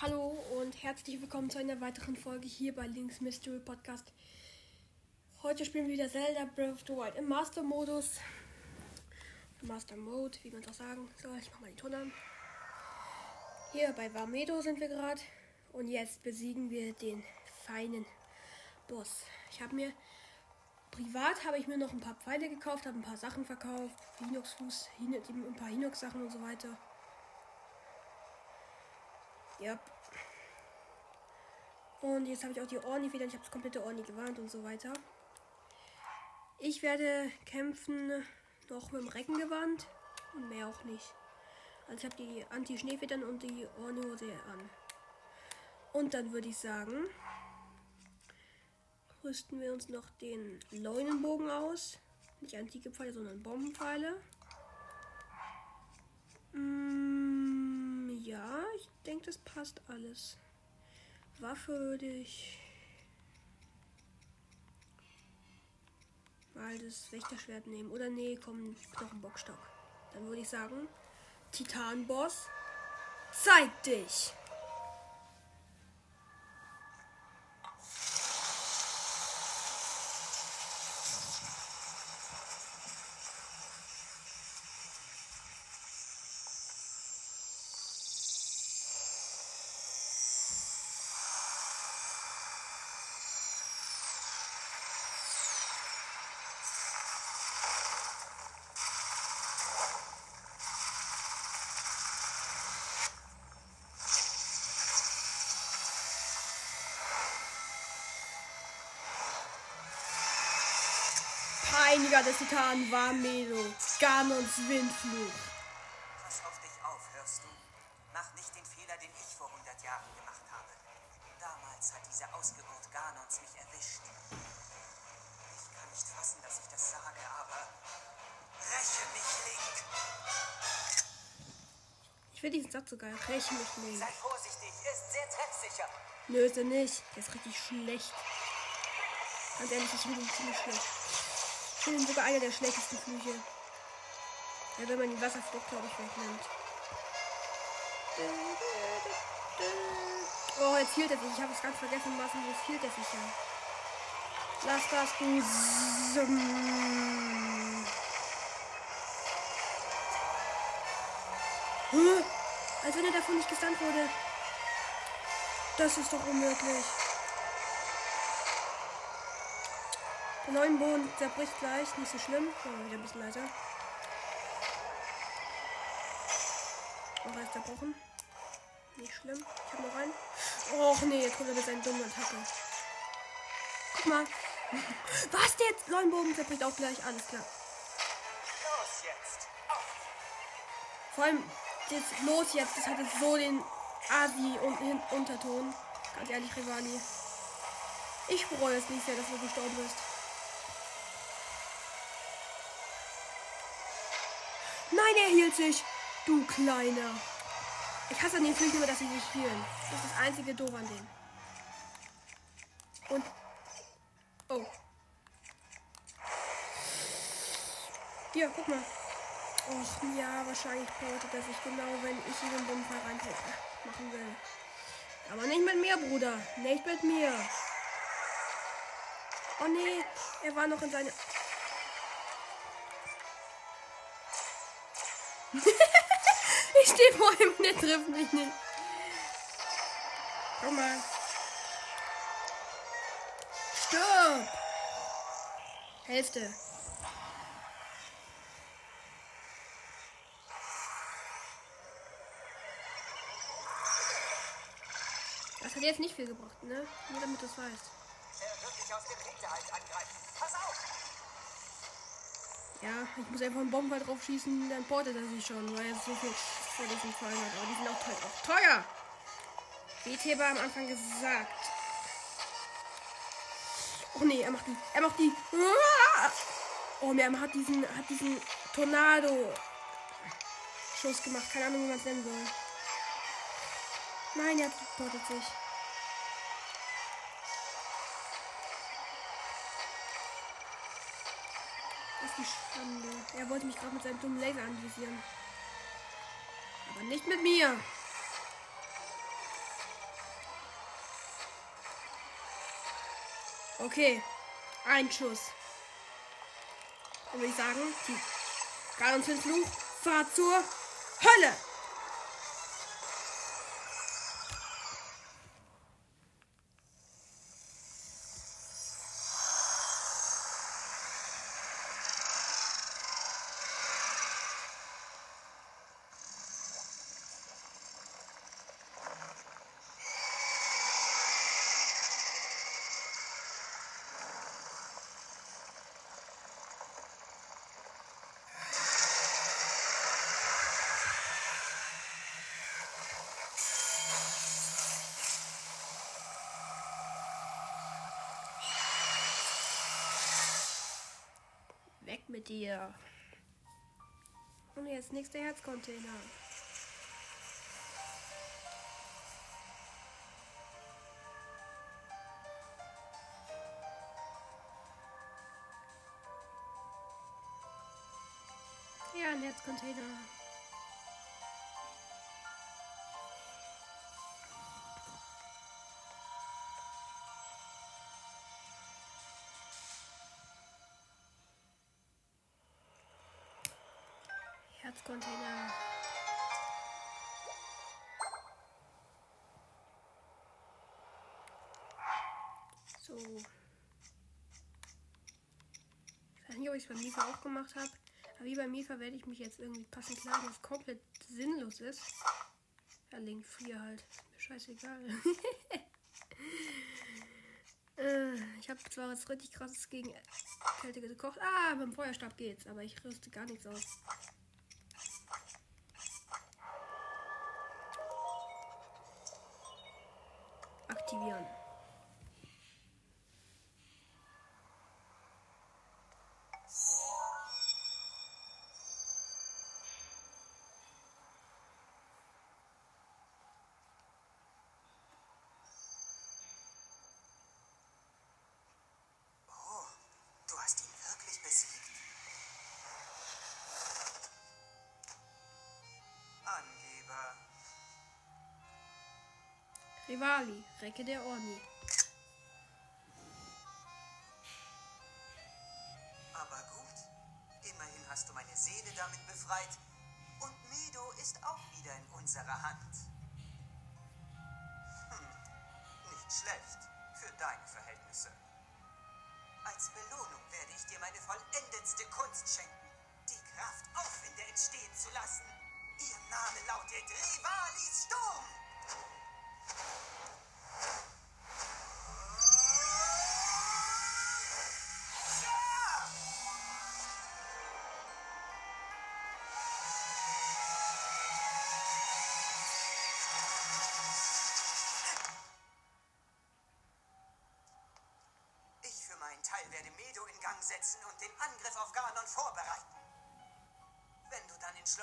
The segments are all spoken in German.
Hallo und herzlich willkommen zu einer weiteren Folge hier bei Links Mystery Podcast. Heute spielen wir wieder Zelda Breath of the Wild im Master-Modus. Master Mode, wie man das sagen soll. Ich mach mal den Ton an. Hier bei Varmedo sind wir gerade. Und jetzt besiegen wir den feinen Boss. Ich habe mir privat habe ich mir noch ein paar Pfeile gekauft, habe ein paar Sachen verkauft, Hinox Fuß, ein paar Hinox Sachen und so weiter. Ja. Und jetzt habe ich auch die Orni wieder. Ich habe das komplette Orni gewarnt und so weiter. Ich werde kämpfen noch mit dem Reckengewand und mehr auch nicht. Also ich habe die Anti-Schneefedern und die Orni-Hose an. Und dann würde ich sagen, rüsten wir uns noch den Leunenbogen aus. Nicht antike Pfeile, sondern Bombenpfeile. Mm, ja, ich denke, das passt alles. Waffe würde ich mal das Wächterschwert nehmen. Oder nee, komm, Knochenbockstock. Dann würde ich sagen, Titanboss, zeig dich! Peiniger des Titanen war Melo, Ganons Windfluch. Pass auf dich auf, hörst du? Mach nicht den Fehler, den ich vor 100 Jahren gemacht habe. Damals hat diese Ausgeburt Ganons mich erwischt. Ich kann nicht fassen, dass ich das sage, aber räche mich, Link! Ich finde diesen Satz so geil. Räche mich, Link. Sei vorsichtig, er ist sehr treffsicher. Nö, ist er nicht. Der ist richtig schlecht. Ganz ehrlich, ich finde ihn ziemlich schlecht. Finde sogar einer der schlechtesten Flüche. Ja, wenn man die Wasserfrucht, glaube ich, wegnimmt. Oh, jetzt hielt er sich. Ich habe es ganz vergessen, Massen, wo hielt er sich ja. Lass das, du? Als wenn er davon nicht gestunt wurde. Das ist doch unmöglich. Der neuen Boden zerbricht gleich, nicht so schlimm. Oh, wieder ein bisschen leiser. Oh, er ist zerbrochen. Nicht schlimm. Ich hab noch einen. Och nee, jetzt kommt er mit seinen dummen Attacke. Guck mal. Was der Leuenbogen zerbricht auch gleich. Alles klar. Los jetzt! Auf! Vor allem das Los jetzt, das hatte so den Asi-Unterton. Ganz ehrlich, Rivali. Ich bereue es nicht sehr, dass du gestorben bist. Nein, er hielt sich. Du Kleiner. Ich hasse an den Flüchen immer, dass sie sich hielen. Das ist das einzige Doof an denen. Und. Oh. Hier, guck mal. Och, ja, wahrscheinlich braucht er sich genau, wenn ich in den Bumpfall rein machen will. Aber nicht mit mir, Bruder. Nicht mit mir. Oh nee, er war noch in seine. ich stehe vor ihm und er trifft mich nicht. Komm mal. Stirb! Hälfte. Das hat jetzt nicht viel gebracht, ne? Nur damit du es weißt. Er wird dich aus dem Hinterhalt angreifen. Pass auf! Ja, ich muss einfach einen Bombenball drauf schießen, dann portet er sich schon, weil er so viel vor diesen hat. Aber die sind auch teuer. Auch teuer! Wie Theba am Anfang gesagt. Oh nee, er macht die. Er macht die. Oh, er hat diesen, hat diesen Tornado-Schuss gemacht. Keine Ahnung, wie man es nennen soll. Nein, er portet sich. Schande. Er wollte mich gerade mit seinem dummen Laser anvisieren. Aber nicht mit mir. Okay. Ein Schuss. Dann würde ich sagen, die Gardens fahrt zur Hölle. Mit dir. Und jetzt nächster Herzcontainer. Ja, ein Herzcontainer. Herzcontainer. So. Ich weiß nicht, ob ich es beim Mifa auch gemacht habe. Aber wie beim Mifa werde ich mich jetzt irgendwie passend kleiden, was komplett sinnlos ist. Ja, Link 4 halt. Mir scheißegal. Äh, ich habe zwar was richtig krasses gegen Kälte gekocht. Ah, beim Feuerstab geht's, aber ich rüste gar nichts aus. Rivali, Recke der Orni.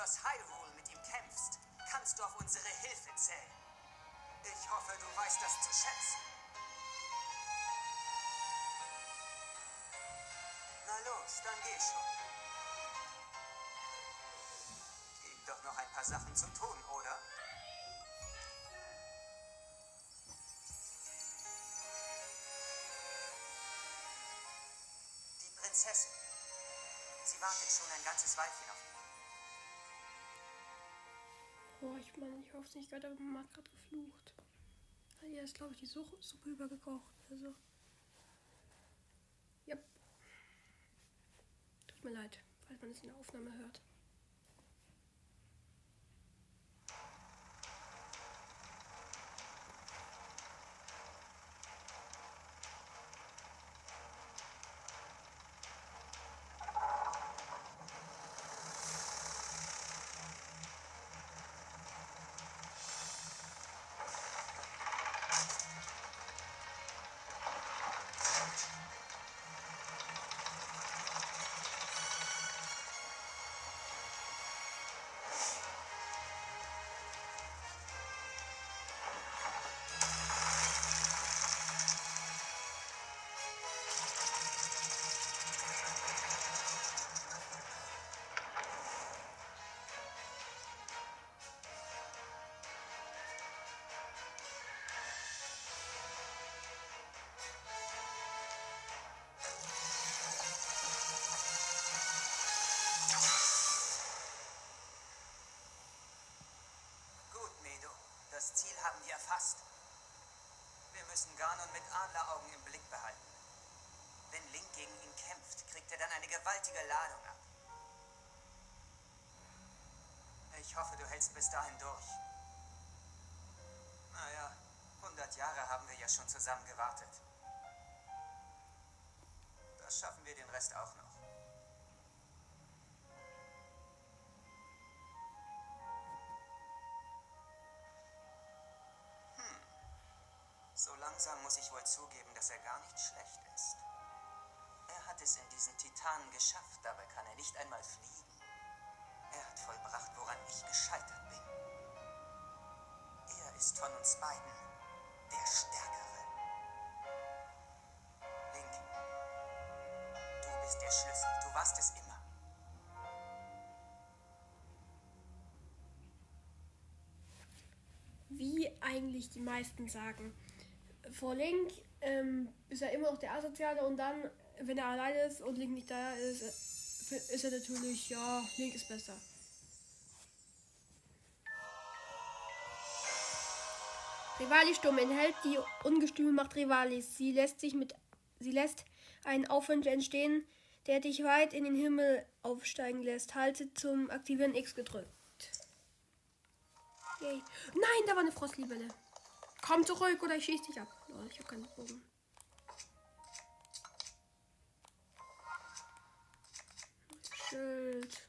Schloss Hyrule mit ihm kämpfst, kannst du auf unsere Hilfe zählen. Ich hoffe, du weißt das zu schätzen. Na los, dann geh schon. Gibt doch noch ein paar Sachen zu tun, oder? Die Prinzessin. Sie wartet schon ein ganzes Weilchen auf Oh, ich meine, ich hoffe es nicht gerade, aber Mama hat gerade geflucht. Hier ist, glaube ich, die Suppe, übergekocht. Also. Yep. Tut mir leid, falls man es in der Aufnahme hört. Bis dahin durch. Naja, 100 Jahre haben wir ja schon zusammen gewartet. Das schaffen wir den Rest auch noch. Bist der Schlüssel. Du warst es immer. Wie eigentlich die meisten sagen. Vor Link ähm, ist er immer noch der Asoziale und dann, wenn er alleine ist und Link nicht da ist, ist er natürlich, ja, Link ist besser. Rivali-Sturm enthält die ungestüme Macht Rivalis. Sie lässt sich mit, sie lässt einen Aufwind entstehen, der dich weit in den Himmel aufsteigen lässt. Halte zum Aktivieren X gedrückt. Yay. Nein, da war eine Frostlibelle. Komm zurück oder ich schieß dich ab. Lol, ich hab keinen Bogen. Schild.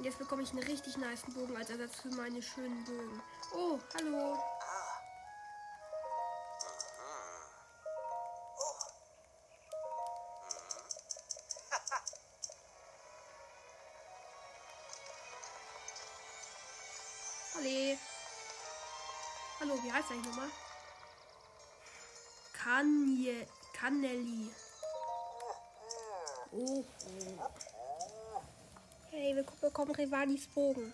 Jetzt bekomme ich einen richtig nice Bogen als Ersatz für meine schönen Bögen. Oh. Hallo. Er nochmal? Kanye, Canelli. Oh, oh. Hey, wir bekommen Rivalis Bogen.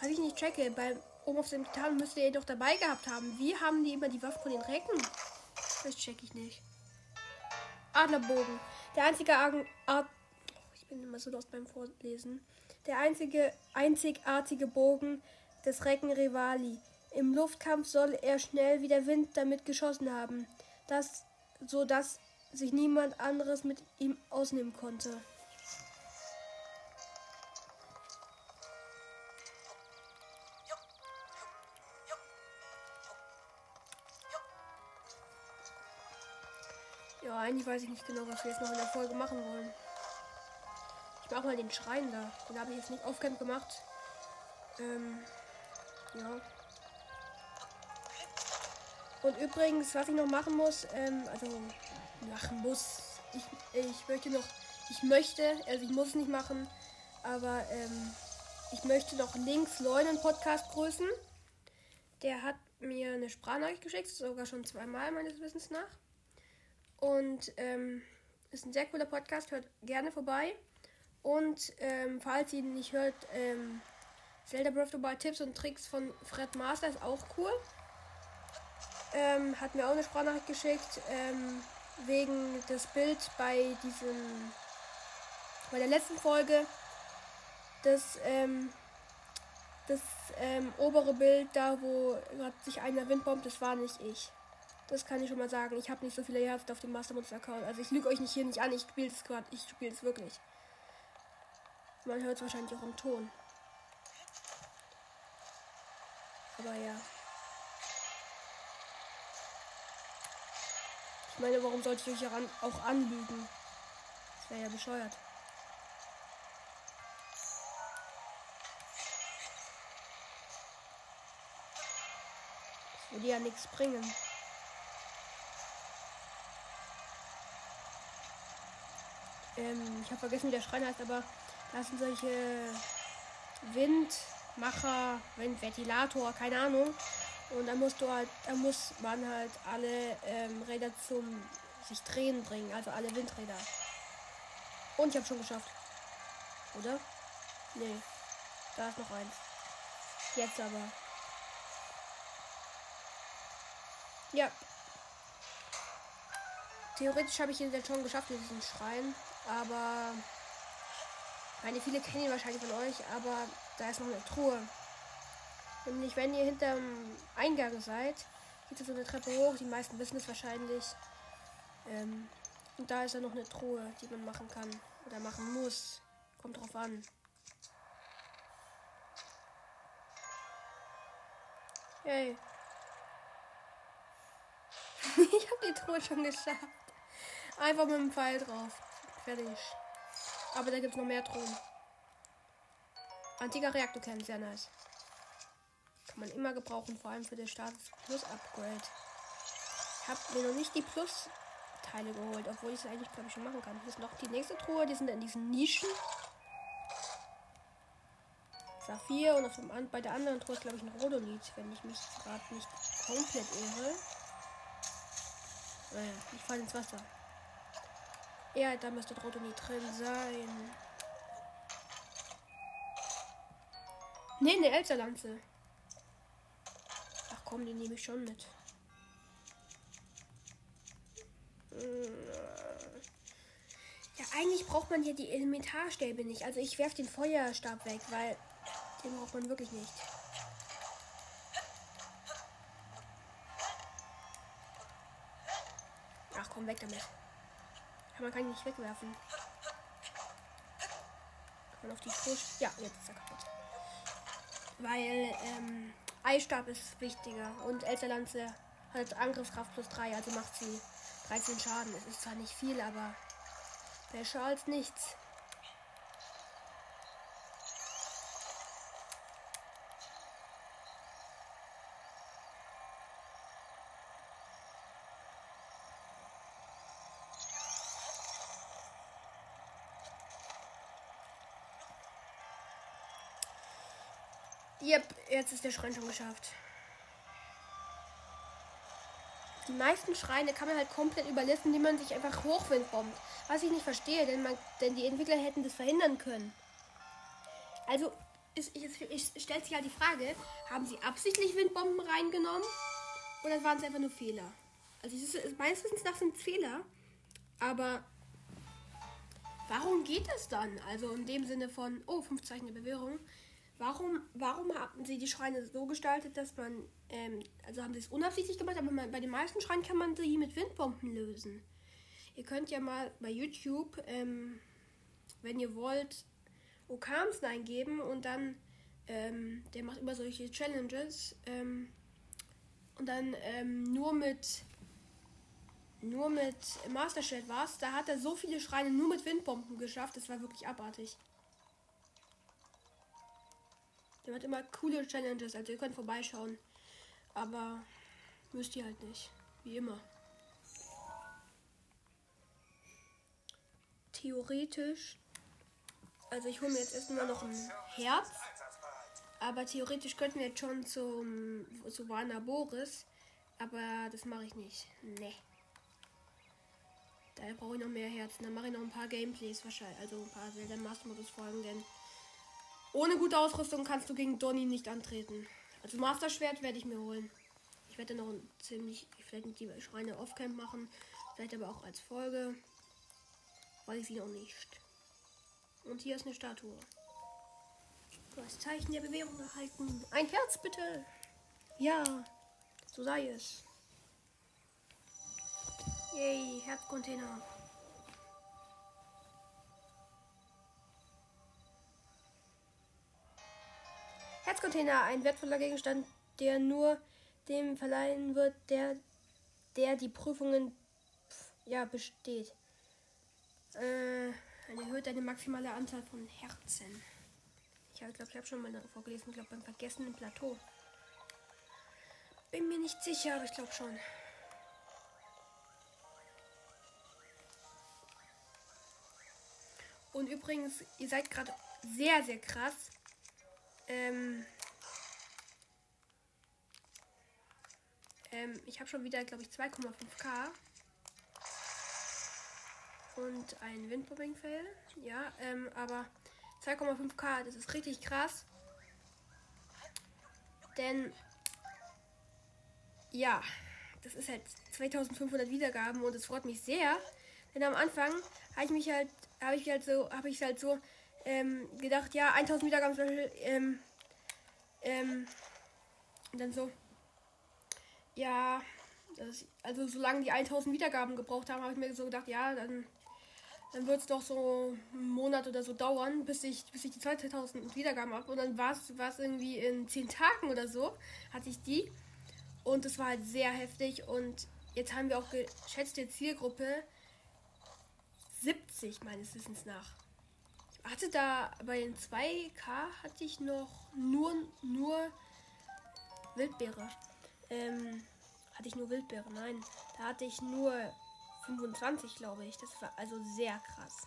Was ich nicht checke, beim oben auf dem Titan müsste ihr doch dabei gehabt haben. Wie haben die immer die Waffe von den Recken? Das check ich nicht. Adlerbogen. Der einzige Argen, Art, ich bin immer so lost beim Vorlesen. Der einzige einzigartige Bogen des Recken Rivali. Im Luftkampf soll er schnell wie der Wind damit geschossen haben, das, so dass sich niemand anderes mit ihm ausnehmen konnte. Ja, eigentlich weiß ich nicht genau, was wir jetzt noch in der Folge machen wollen. Ich mache mal den Schrein da. Den habe ich jetzt nicht auf Camp gemacht. Ähm, ja. Und übrigens, was ich noch machen muss, ähm, also machen muss, ich, ich möchte noch, ich möchte, also ich muss es nicht machen, aber ähm, ich möchte noch links Leunen Podcast grüßen. Der hat mir eine Sprachnachricht geschickt, sogar schon zweimal meines Wissens nach. Und ähm, ist ein sehr cooler Podcast, hört gerne vorbei. Und ähm, falls ihr ihn nicht hört, ähm, Zelda Breath of the Wild Tipps und Tricks von Fred Master ist auch cool. Ähm, hat mir auch eine Sprachnachricht geschickt, ähm, wegen des Bild bei diesem, bei der letzten Folge, das, ähm, das ähm, obere Bild da, wo gerade sich einer Windbombt, das war nicht ich. Das kann ich schon mal sagen. Ich habe nicht so viele Herzen auf dem Mastermods Account. Also ich lüge euch nicht hier nicht an. Ich spiele es gerade. Ich spiele es wirklich. Man hört es wahrscheinlich auch im Ton. Aber ja. Ich meine, warum sollte ich euch auch anlügen? Das wäre ja bescheuert. Das würde ja nichts bringen. Ähm, ich habe vergessen, wie der Schrein heißt, aber das sind solche Windmacher, Windventilator, keine Ahnung. Und da musst du halt, da muss man halt alle ähm, Räder zum sich drehen bringen, also alle Windräder. Und ich habe schon geschafft. Oder? Nee. Da ist noch eins. Jetzt aber. Ja. Theoretisch habe ich ihn jetzt schon geschafft, diesen Schrein. Aber. Meine, viele kennen ihn wahrscheinlich von euch, aber da ist noch eine Truhe. Nämlich, wenn ihr hinterm Eingang seid, geht es so eine Treppe hoch. Die meisten wissen es wahrscheinlich. Ähm, und da ist ja noch eine Truhe, die man machen kann. Oder machen muss. Kommt drauf an. Hey. ich habe die Truhe schon geschafft. Einfach mit dem Pfeil drauf. Fertig. Aber da gibt es noch mehr Truhen. Antiker Reaktorkern, sehr nice. Kann man immer gebrauchen, vor allem für das Status Plus Upgrade. Ich habe mir noch nicht die Plus Teile geholt, obwohl ich es eigentlich, glaube ich, schon machen kann. Hier ist noch die nächste Truhe, die sind in diesen Nischen. Saphir und auf dem, bei der anderen Truhe ist, glaube ich, ein Rodolith, wenn ich mich gerade nicht komplett irre. Naja, ich falle ins Wasser. Ja, da müsste Rodolith drin sein. Ne, eine Elsterlanze. Komm, die nehme ich schon mit. Ja, eigentlich braucht man hier die Elementarstäbe nicht. Also ich werfe den Feuerstab weg, weil den braucht man wirklich nicht. Ach komm, weg damit. Man kann ihn nicht wegwerfen. Kann man auf die Push. Ja, jetzt ist er kaputt. Weil ähm, Eisstab ist wichtiger und Elsterlanze hat Angriffskraft plus 3, also macht sie 13 Schaden. Es ist zwar nicht viel, aber besser als nichts. Yep, jetzt ist der Schrein schon geschafft. Die meisten Schreine kann man halt komplett überlisten, indem man sich einfach hochwindbombt. Was ich nicht verstehe, denn, man, denn die Entwickler hätten das verhindern können. Also, es, es, es stellt sich halt die Frage, haben sie absichtlich Windbomben reingenommen oder waren es einfach nur Fehler? Also, es ist, meines Wissens nach sind Fehler, aber warum geht das dann? Also, in dem Sinne von, oh, fünf Zeichen der Bewährung. Warum, warum haben sie die Schreine so gestaltet, dass man, ähm, also haben sie es unabsichtlich gemacht, aber man, bei den meisten Schreinen kann man sie mit Windbomben lösen. Ihr könnt ja mal bei YouTube, ähm, wenn ihr wollt, Okams eingeben und dann, ähm, der macht immer solche Challenges ähm, und dann ähm, nur mit nur mit Master Shell war es, da hat er so viele Schreine nur mit Windbomben geschafft, das war wirklich abartig. Der hat immer coole Challenges, also ihr könnt vorbeischauen. Aber müsst ihr halt nicht. Wie immer. Theoretisch. Also ich hole mir jetzt erstmal noch ein Herz. Aber theoretisch könnten wir jetzt schon zum zu Warner Boris. Aber das mache ich nicht. Nee. Da brauche ich noch mehr Herzen. Dann mache ich noch ein paar Gameplays wahrscheinlich. Also ein paar Zelda Master Modus Folgen, denn ohne gute Ausrüstung kannst du gegen Donny nicht antreten. Also Master Schwert werde ich mir holen. Ich werde noch ein ziemlich, vielleicht mit die Schreine Offcamp machen. Vielleicht aber auch als Folge. Weiß ich sie noch nicht. Und hier ist eine Statue. Du hast Zeichen der Bewährung erhalten. Ein Herz bitte. Ja, so sei es. Yay, Herzcontainer. Herzcontainer, ein wertvoller Gegenstand, der nur dem verleihen wird, der, der die Prüfungen ja, besteht. Äh, erhöht eine maximale Anzahl von Herzen. Ich glaube, ich habe schon mal vorgelesen, ich glaube beim vergessenen Plateau. Bin mir nicht sicher, aber ich glaube schon. Und übrigens, ihr seid gerade sehr, sehr krass. Ähm, ähm, ich habe schon wieder, glaube ich, 2,5k. Und ein Windbombing-Fail. Ja, ähm, aber 2,5k, das ist richtig krass. Denn, ja, das ist halt 2500 Wiedergaben und es freut mich sehr. Denn am Anfang habe ich mich halt, habe ich halt so, habe ich halt so ähm, gedacht, ja, 1000 Wiedergaben ähm, ähm, Und dann so, ja, das, also solange die 1000 Wiedergaben gebraucht haben, habe ich mir so gedacht, ja, dann, dann wird es doch so einen Monat oder so dauern, bis ich, bis ich die 2000 Wiedergaben habe. Und dann war es irgendwie in 10 Tagen oder so, hatte ich die. Und es war halt sehr heftig. Und jetzt haben wir auch geschätzte Zielgruppe 70 meines Wissens nach. Hatte da bei den 2K hatte ich noch nur, nur Wildbeere. Ähm, hatte ich nur Wildbeere? Nein, da hatte ich nur 25, glaube ich. Das war also sehr krass.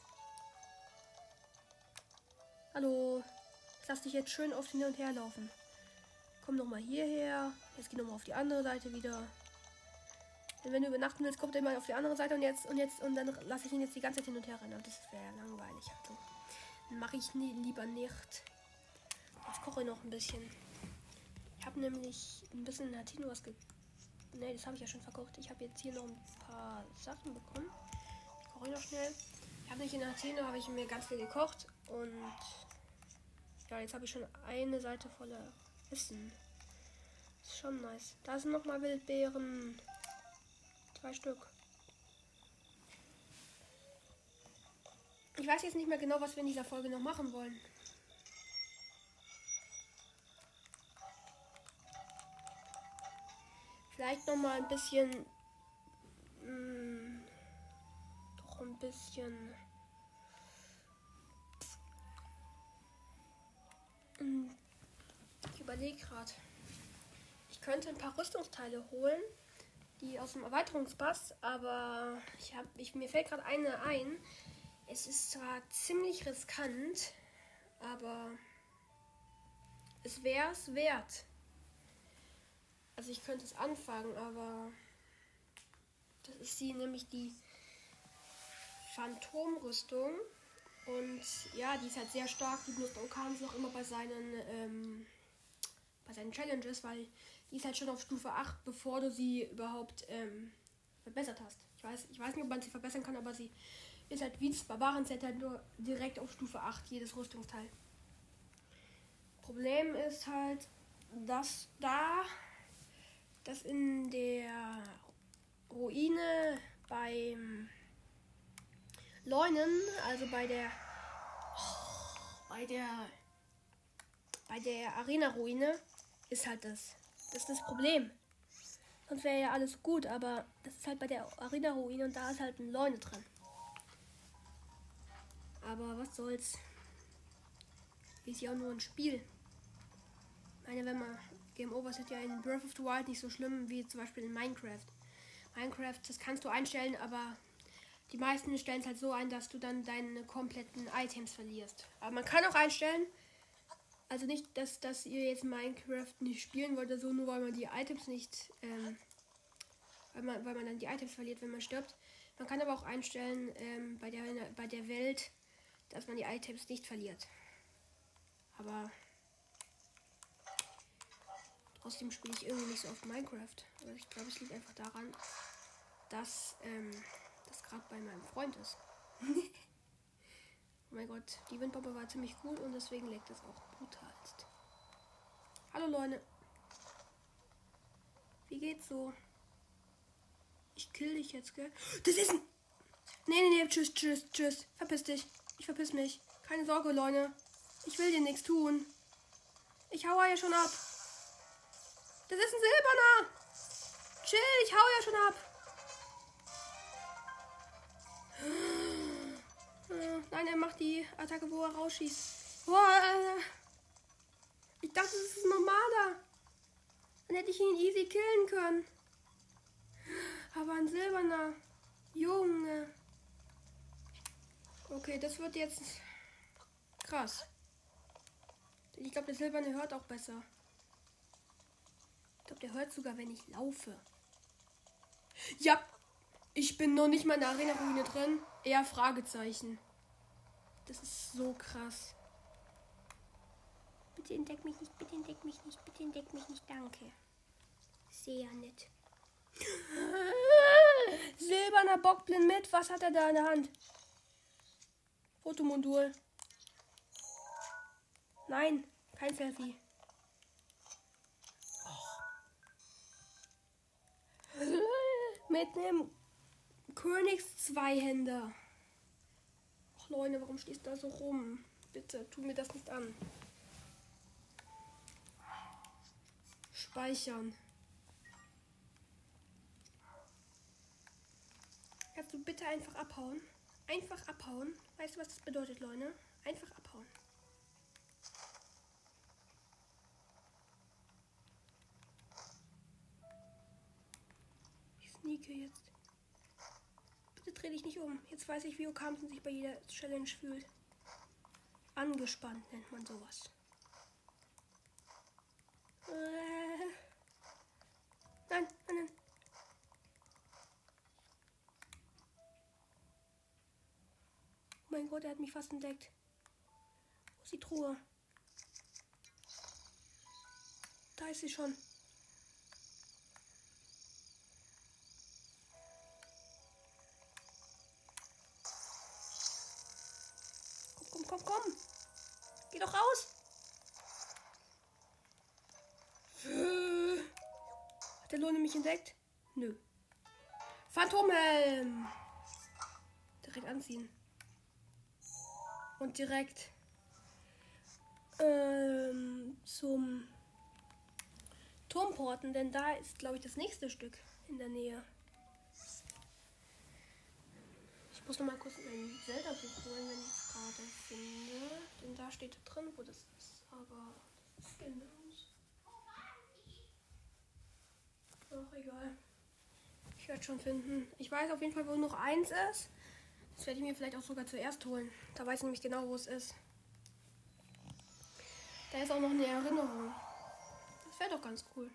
Hallo. Ich lass dich jetzt schön auf hin und her laufen. Komm noch mal hierher. Jetzt geh noch mal auf die andere Seite wieder. Denn wenn du übernachten willst, kommt er immer auf die andere Seite und jetzt und jetzt und dann lasse ich ihn jetzt die ganze Zeit hin und her rennen. Und das wäre langweilig. Also mache ich nie, lieber nicht. Jetzt koche ich noch ein bisschen. Ich habe nämlich ein bisschen Latino was ge Ne, das habe ich ja schon verkocht. Ich habe jetzt hier noch ein paar Sachen bekommen. Ich koche noch schnell. Ich habe nicht in Athene, habe ich mir ganz viel gekocht. Und ja, jetzt habe ich schon eine Seite voller Essen. Ist schon nice. Da sind noch mal Wildbeeren. Zwei Stück. Ich weiß jetzt nicht mehr genau, was wir in dieser Folge noch machen wollen. Vielleicht noch mal ein bisschen. Mh, mm, doch ein bisschen. Mm, ich überlege gerade. Ich könnte ein paar Rüstungsteile holen, die aus dem Erweiterungspass, aber ich hab, ich, mir fällt gerade eine ein. Es ist zwar ziemlich riskant, aber es wäre es wert. Also ich könnte es anfangen, aber das ist die nämlich die Phantomrüstung. Und ja, die ist halt sehr stark. Die benutzt Okans noch immer bei seinen, ähm, bei seinen Challenges, weil die ist halt schon auf Stufe 8, bevor du sie überhaupt ähm, verbessert hast. Ich weiß, ich weiß nicht, ob man sie verbessern kann, aber sie ist halt wie das Barbaren-Set halt nur direkt auf Stufe 8, jedes Rüstungsteil. Problem ist halt, dass da dass in der Ruine beim Leunen, also bei der bei der bei der Arena Ruine ist halt das das ist das Problem. Sonst wäre ja alles gut, aber das ist halt bei der Arena Ruine und da ist halt ein Leune drin. Aber was soll's? Ist ja auch nur ein Spiel. Ich meine, wenn man Game Over ist ja in Breath of the Wild nicht so schlimm wie zum Beispiel in Minecraft. Minecraft, das kannst du einstellen, aber die meisten stellen es halt so ein, dass du dann deine kompletten Items verlierst. Aber man kann auch einstellen, also nicht, dass, dass ihr jetzt Minecraft nicht spielen wollt oder so, nur weil man die Items nicht, ähm, weil, man, weil man dann die Items verliert, wenn man stirbt. Man kann aber auch einstellen ähm, bei, der, bei der Welt, dass man die Items nicht verliert. Aber Außerdem spiele ich irgendwie nicht so oft Minecraft. Aber ich glaube, es liegt einfach daran, dass ähm, das gerade bei meinem Freund ist. oh mein Gott, die Windbombe war ziemlich cool und deswegen leckt es auch brutalst. Hallo Leute. Wie geht's so? Ich kill dich jetzt, gell? Das ist ein. Nee, nee, nee, tschüss, tschüss, tschüss. Verpiss dich. Ich verpiss mich. Keine Sorge, Leute. Ich will dir nichts tun. Ich hau ja schon ab. Das ist ein Silberner. Chill, ich hau ja schon ab. Nein, er macht die Attacke, wo er rausschießt. Boah, ich dachte, das ist ein normaler. Dann hätte ich ihn easy killen können. Aber ein silberner. Junge. Okay, das wird jetzt krass. Ich glaube, der silberne hört auch besser. Ich glaube, der hört sogar, wenn ich laufe. Ja, ich bin noch nicht mal in der Arena-Ruine drin. Eher Fragezeichen. Das ist so krass. Bitte entdeck mich nicht, bitte entdeck mich nicht, bitte entdeck mich nicht, danke. Sehr nett. Silberner Bockblind mit. Was hat er da in der Hand? Fotomodul. Nein, kein Selfie. Oh. Mit einem Königs-Zweihänder. Ach Leute, warum stehst du da so rum? Bitte, tu mir das nicht an. Speichern. Kannst du bitte einfach abhauen? Einfach abhauen. Weißt du, was das bedeutet, Leute? Einfach abhauen. Ich sneake jetzt. Bitte dreh dich nicht um. Jetzt weiß ich, wie Okamsen sich bei jeder Challenge fühlt. Angespannt nennt man sowas. Äh. Nein, nein, nein. Oh mein Gott, er hat mich fast entdeckt. Wo ist die Truhe? Da ist sie schon. Komm, komm, komm, komm. Geh doch raus. Hat der Lohne mich entdeckt? Nö. Phantomhelm. Direkt anziehen. Und direkt ähm, zum Turmporten, denn da ist, glaube ich, das nächste Stück in der Nähe. Ich muss noch mal kurz mein Zelda-Buch holen, wenn ich es gerade finde. Denn da steht drin, wo das ist. Aber das ist sinnlos. Ach, egal. Ich werde schon finden. Ich weiß auf jeden Fall, wo noch eins ist. Das werde ich mir vielleicht auch sogar zuerst holen. Da weiß ich nämlich genau, wo es ist. Da ist auch noch eine Erinnerung. Das wäre doch ganz cool.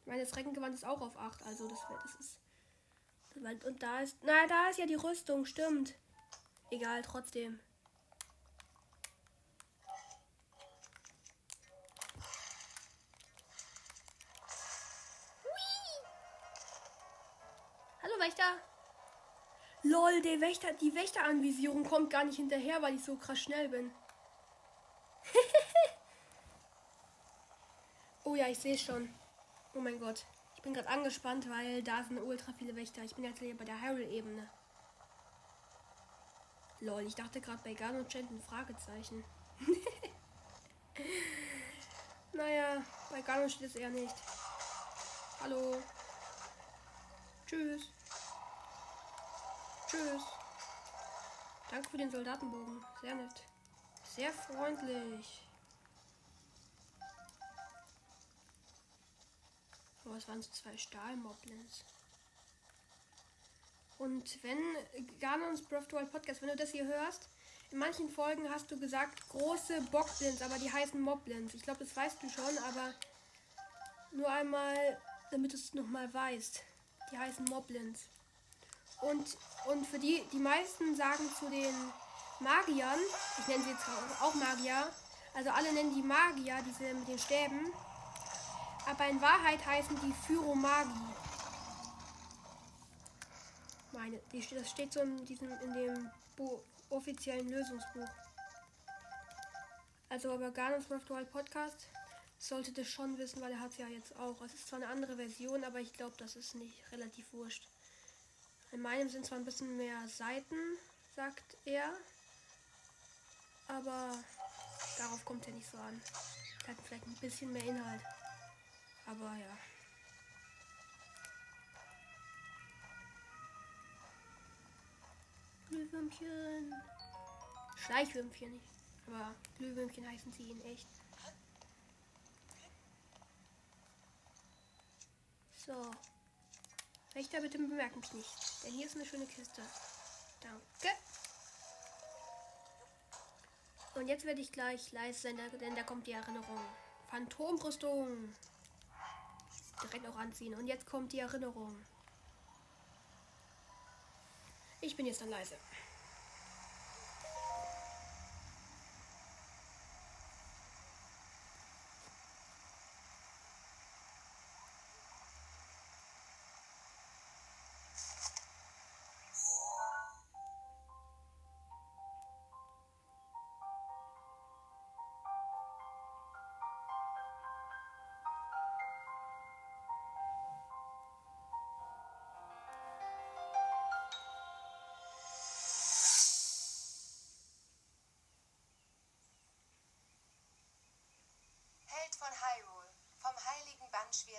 Ich meine, das Reckengewand ist auch auf 8, also das, wär, das ist. Und da ist. Na, da ist ja die Rüstung, stimmt. Egal, trotzdem. Hui! Hallo Wächter. Lol, der Wächter, die Wächteranvisierung kommt gar nicht hinterher, weil ich so krass schnell bin. oh ja, ich sehe schon. Oh mein Gott. Ich bin gerade angespannt, weil da sind ultra viele Wächter. Ich bin jetzt hier bei der Hyrule-Ebene. Lol, ich dachte gerade bei Garn und Chant ein Fragezeichen. naja, bei Garn steht es eher nicht. Hallo. Tschüss. Tschüss. Danke für den Soldatenbogen. Sehr nett. Sehr freundlich. Oh, es waren so zwei Stahlmoblins. Und wenn Ganons Breath Wild Podcast, wenn du das hier hörst, in manchen Folgen hast du gesagt große Bockblins, aber die heißen Moblins. Ich glaube, das weißt du schon, aber nur einmal, damit du es nochmal weißt. Die heißen Moblins. Und, und für die, die meisten sagen zu den Magiern, ich nenne sie jetzt auch Magier, also alle nennen die Magier, diese mit den Stäben, aber in Wahrheit heißen die Phyromagi. Meine, die, das steht so in, diesem, in dem Bo offiziellen Lösungsbuch. Also aber Garnons World Podcast sollte das schon wissen, weil er hat es ja jetzt auch. Es ist zwar eine andere Version, aber ich glaube, das ist nicht relativ wurscht. In meinem sind zwar ein bisschen mehr Seiten, sagt er. Aber darauf kommt er nicht so an. Hat vielleicht ein bisschen mehr Inhalt. Aber ja. Glühwürmchen. Schleichwürmchen nicht. Aber Glühwürmchen heißen sie in echt. So. Wächter, bitte bemerken mich nicht. Denn hier ist eine schöne Kiste. Danke. Und jetzt werde ich gleich leise sein, denn da kommt die Erinnerung. Phantomrüstung. Direkt auch anziehen. Und jetzt kommt die Erinnerung. Ich bin jetzt dann leise.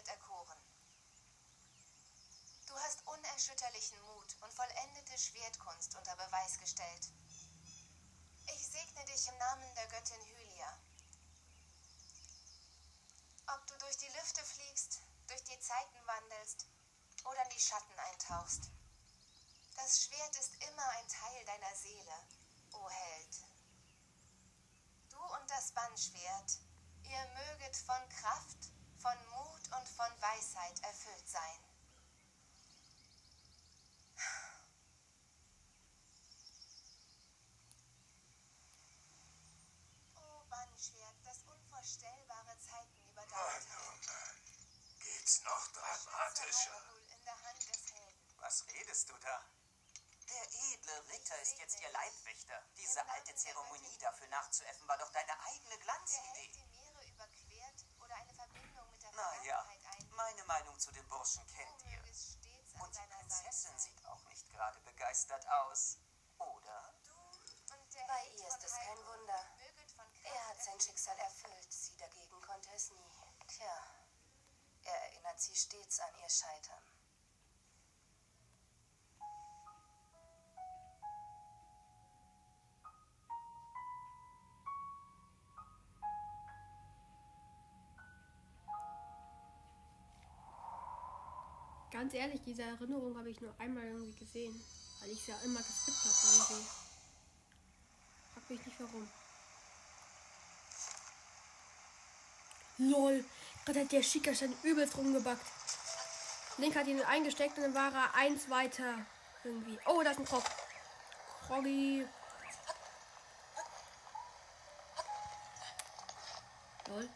Erkoren. Du hast unerschütterlichen Mut und vollendete Schwertkunst unter Beweis gestellt. Ich segne dich im Namen der Göttin Hylia. Ob du durch die Lüfte fliegst, durch die Zeiten wandelst oder in die Schatten eintauchst. Das Schwert ist immer ein Teil deiner Seele, o Held. Du und das Bannschwert, ihr möget von Kraft, von Mut und von Weisheit erfüllt sein. Ganz ehrlich, diese Erinnerung habe ich nur einmal irgendwie gesehen. Weil ich es ja immer geskippt habe irgendwie. Frag mich nicht warum. LOL. Gerade hat der Schickerstein übelst rumgebackt. Link hat ihn eingesteckt und dann war er eins weiter. Irgendwie. Oh, da ist ein Krog. Kroggy. Lol.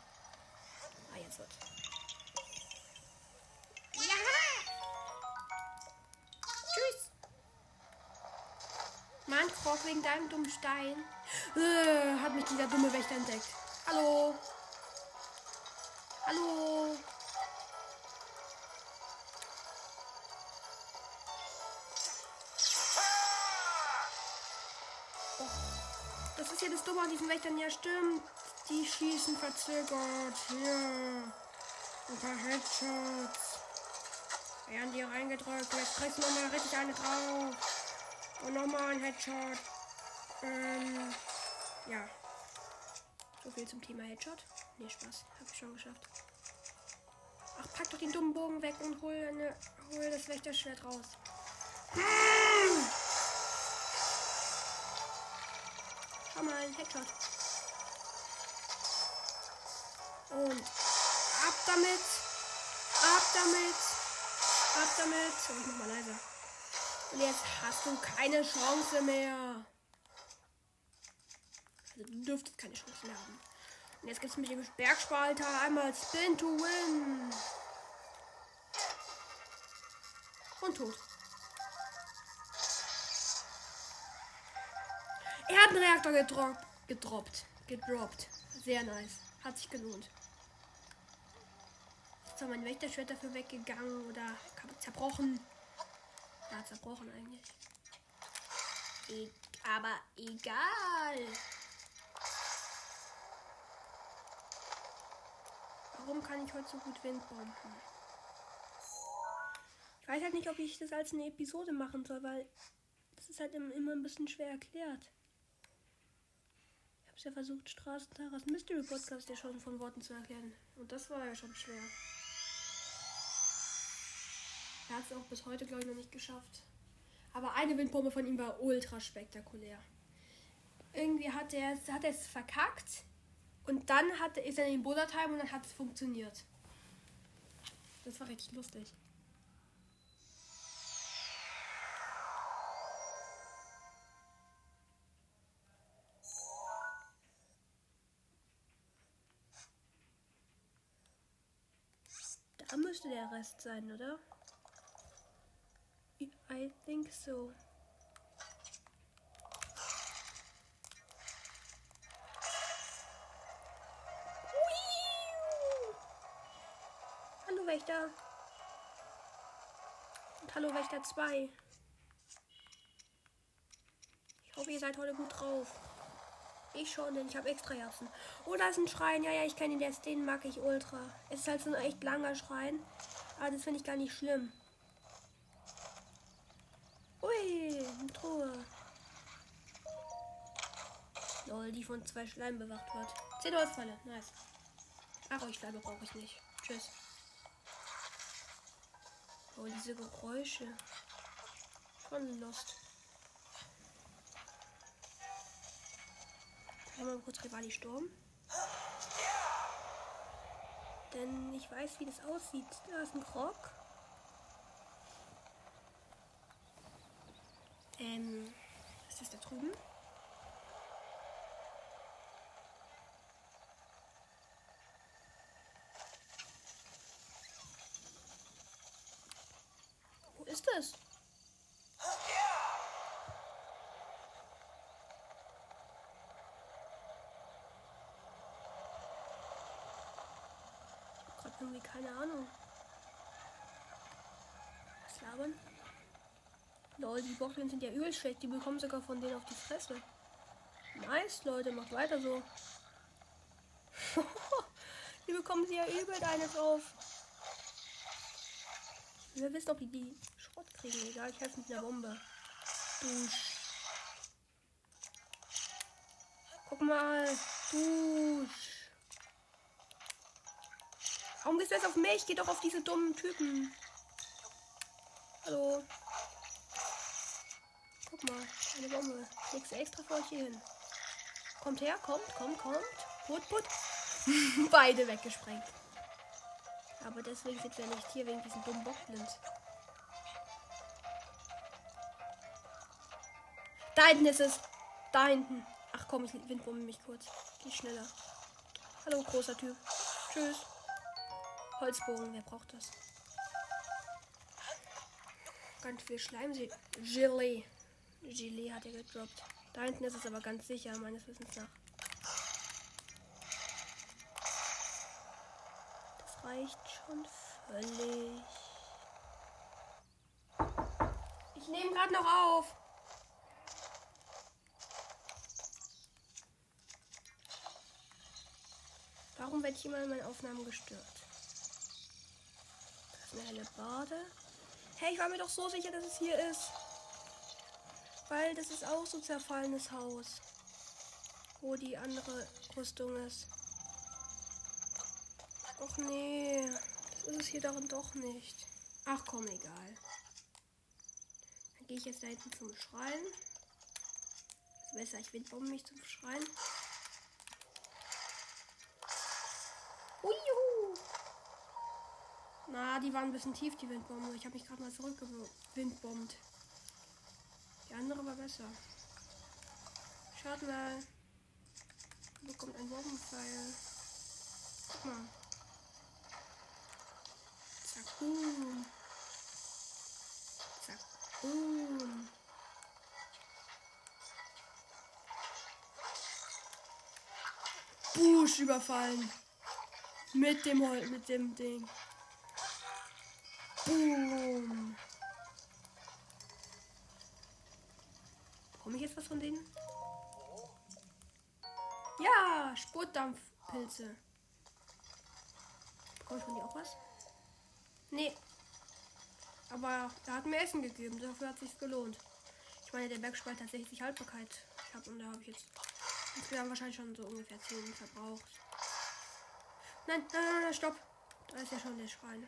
Wegen deinem dummen Stein. Äh, hat mich dieser dumme Wächter entdeckt. Hallo? Hallo? Das ist ja das Dumme an diesen Wächtern. Ja, stimmt. Die schießen verzögert. Hier. Ein paar Headshots. Werden die reingedrückt. Jetzt kriegst du nochmal richtig eine drauf. Und nochmal ein Headshot. Ähm, ja. So viel zum Thema Headshot. Nee, Spaß. Hab ich schon geschafft. Ach, pack doch den dummen Bogen weg und hol, eine, hol das Wächterschwert raus. Schau mal, Headshot. Und ab damit. Ab damit. Ab damit. So, ich mach mal leiser. Und jetzt hast du keine Chance mehr. Du dürftest keine Chance mehr haben. Und jetzt gibt's mit dem Bergspalter einmal Spin to Win. Und tot. Er hat einen Reaktor gedroppt. Gedroppt. Gedroppt. Sehr nice. Hat sich gelohnt. Ist zwar mein Wächterschwert dafür weggegangen oder zerbrochen. Ja, zerbrochen eigentlich. E aber egal. Warum kann ich heute so gut Windbomben? Ich weiß halt nicht, ob ich das als eine Episode machen soll, weil das ist halt im- immer ein bisschen schwer erklärt. Ich habe es ja versucht, Straßentaras Mystery Podcast ja schon von Worten zu erklären. Und das war ja schon schwer. Er hat es auch bis heute, glaube ich, noch nicht geschafft. Aber eine Windbombe von ihm war ultra spektakulär. Irgendwie hat er es hat er es verkackt und dann hat, ist er in den Bullet Time und dann hat es funktioniert. Das war richtig lustig. Da müsste der Rest sein, oder? I think so. Wächter. Und hallo Wächter 2. Ich hoffe, ihr seid heute gut drauf. Ich schon, denn ich habe extra Herzen. Oh, da ist ein Schrein. Ja, ja, ich kenne den, den mag ich ultra. Es ist halt so ein echt langer Schrein. Aber das finde ich gar nicht schlimm. Ui, eine Truhe. Lol, die von zwei Schleimen bewacht wird. 10 Holzfalle, nice. Ach, euch Schleime brauche ich nicht. Tschüss. Oh, diese Geräusche. Schon lost. Einmal kurz Rivali Sturm. Denn ich weiß, wie das aussieht. Da ist ein Krog. Ähm, was ist da drüben? Wo ist das? Ich hab grad irgendwie keine Ahnung. Was labern? Lol, die Bochteln sind ja übel schlecht. Die bekommen sogar von denen auf die Fresse. Nice, Leute, macht weiter so. die bekommen sie ja übel eines auf. Wir wissen, ob die die Schrott kriegen. Egal, ich helfe mit einer Bombe. Dusch. Guck mal. Dusch. Warum gehst du jetzt auf mich? Geh doch auf diese dummen Typen. Hallo. Guck mal, eine Bombe. Legst extra vor euch hier hin. Kommt her, kommt, kommt, kommt. Put, put. Beide weggesprengt. Aber deswegen sind wir nicht hier wegen diesem dummen Bockblind. Da hinten ist es. Da hinten. Ach komm, ich windbombe mich kurz. Geh schneller. Hallo, großer Typ. Tschüss. Holzbogen, wer braucht das? Ganz viel Schleim. Gelee. Gelee hat er gedroppt. Da hinten ist es aber ganz sicher, meines Wissens nach. Das reicht schon völlig. Ich nehme gerade noch auf. Warum werde ich immer in meinen Aufnahmen gestört? Helle Bade. Hey, ich war mir doch so sicher, dass es hier ist. Weil das ist auch so zerfallenes Haus. Wo die andere Rüstung ist. Och nee. Das ist es hier darin doch nicht. Ach komm, egal. Dann gehe ich jetzt da hinten zum Schrein. Ist besser, ich windbombe mich zum Schrein. Na, die waren ein bisschen tief, die Windbombe. Ich habe mich gerade mal zurückgewindbombt. Die andere war besser. Schaut mal. Da bekommt ein Bombenpfeil. Guck mal. Zack, boom. Zack, boom. Busch überfallen. Mit dem Hol mit dem Ding. Boom. Bekomme ich jetzt was von denen? Ja, Spurtdampfpilze. Bekomme ich von dir auch was? Nee. Aber er hat mir Essen gegeben, dafür hat sich's gelohnt. Ich meine, der Bergspalt hat 60 Haltbarkeit. Ich hab, und da habe ich jetzt insgesamt wahrscheinlich schon so ungefähr 10 verbraucht. Nein, nein, nein, nein, stopp. Da ist ja schon der Schrein.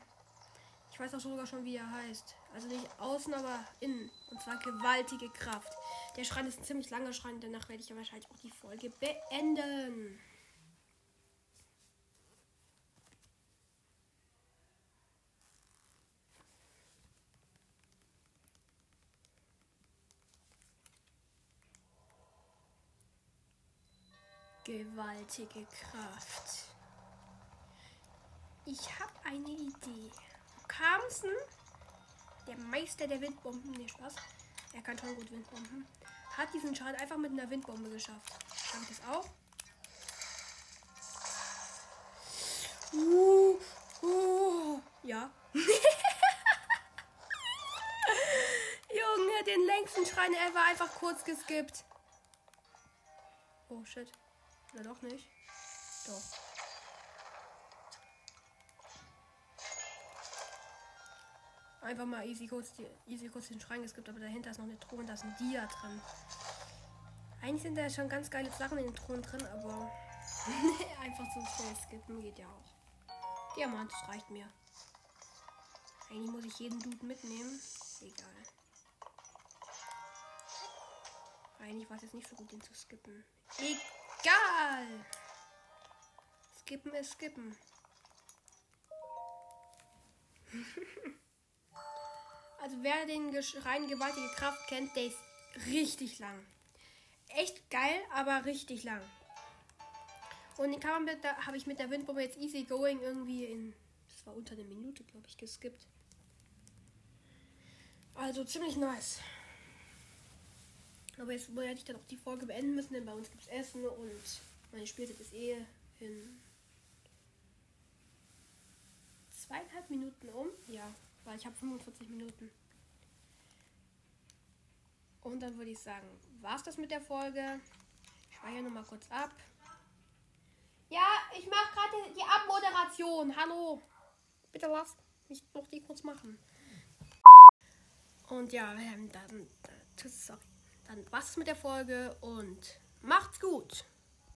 Ich weiß auch sogar schon, wie er heißt. Also nicht außen, aber innen. Und zwar gewaltige Kraft. Der Schrein ist ein ziemlich langer Schrein. Danach werde ich ja wahrscheinlich auch die Folge beenden. Gewaltige Kraft. Ich habe eine Idee. Kamsen, der Meister der Windbomben, nee, Spaß. Er kann schon gut Windbomben. Hat diesen Schaden einfach mit einer Windbombe geschafft. Schafft das auch? Uh, uh, ja. Junge, den längsten Schrein ever einfach kurz geskippt. Oh shit. Oder doch nicht? Doch. Einfach mal easy kurz, die, easy kurz den Schrank geskippt, aber dahinter ist noch eine Truhe und da ist ein Dia drin. Eigentlich sind da schon ganz geile Sachen in den Truhen drin, aber einfach so schnell skippen geht ja auch. Diamant, das reicht mir. Eigentlich muss ich jeden Dude mitnehmen. Egal. Eigentlich war es jetzt nicht so gut, den zu skippen. Egal! Skippen ist skippen. also wer den rein gewaltige Kraft kennt, der ist richtig lang. Echt geil, aber richtig lang. Und den kann da habe ich mit der Windbombe jetzt easy going irgendwie in, das war unter einer Minute, glaube ich, geskippt. Also ziemlich nice. Aber jetzt hätte ich dann auch die Folge beenden müssen, denn bei uns gibt es Essen und meine Spielzeit ist eh in zweieinhalb Minuten um. Ja, weil ich habe 45 Minuten. Und dann würde ich sagen, war es das mit der Folge. Ich speichere nochmal kurz ab. Ja, ich mache gerade die Abmoderation. Hallo. Bitte lass mich noch die kurz machen. Und ja, dann, dann, sorry. dann was mit der Folge und macht's gut.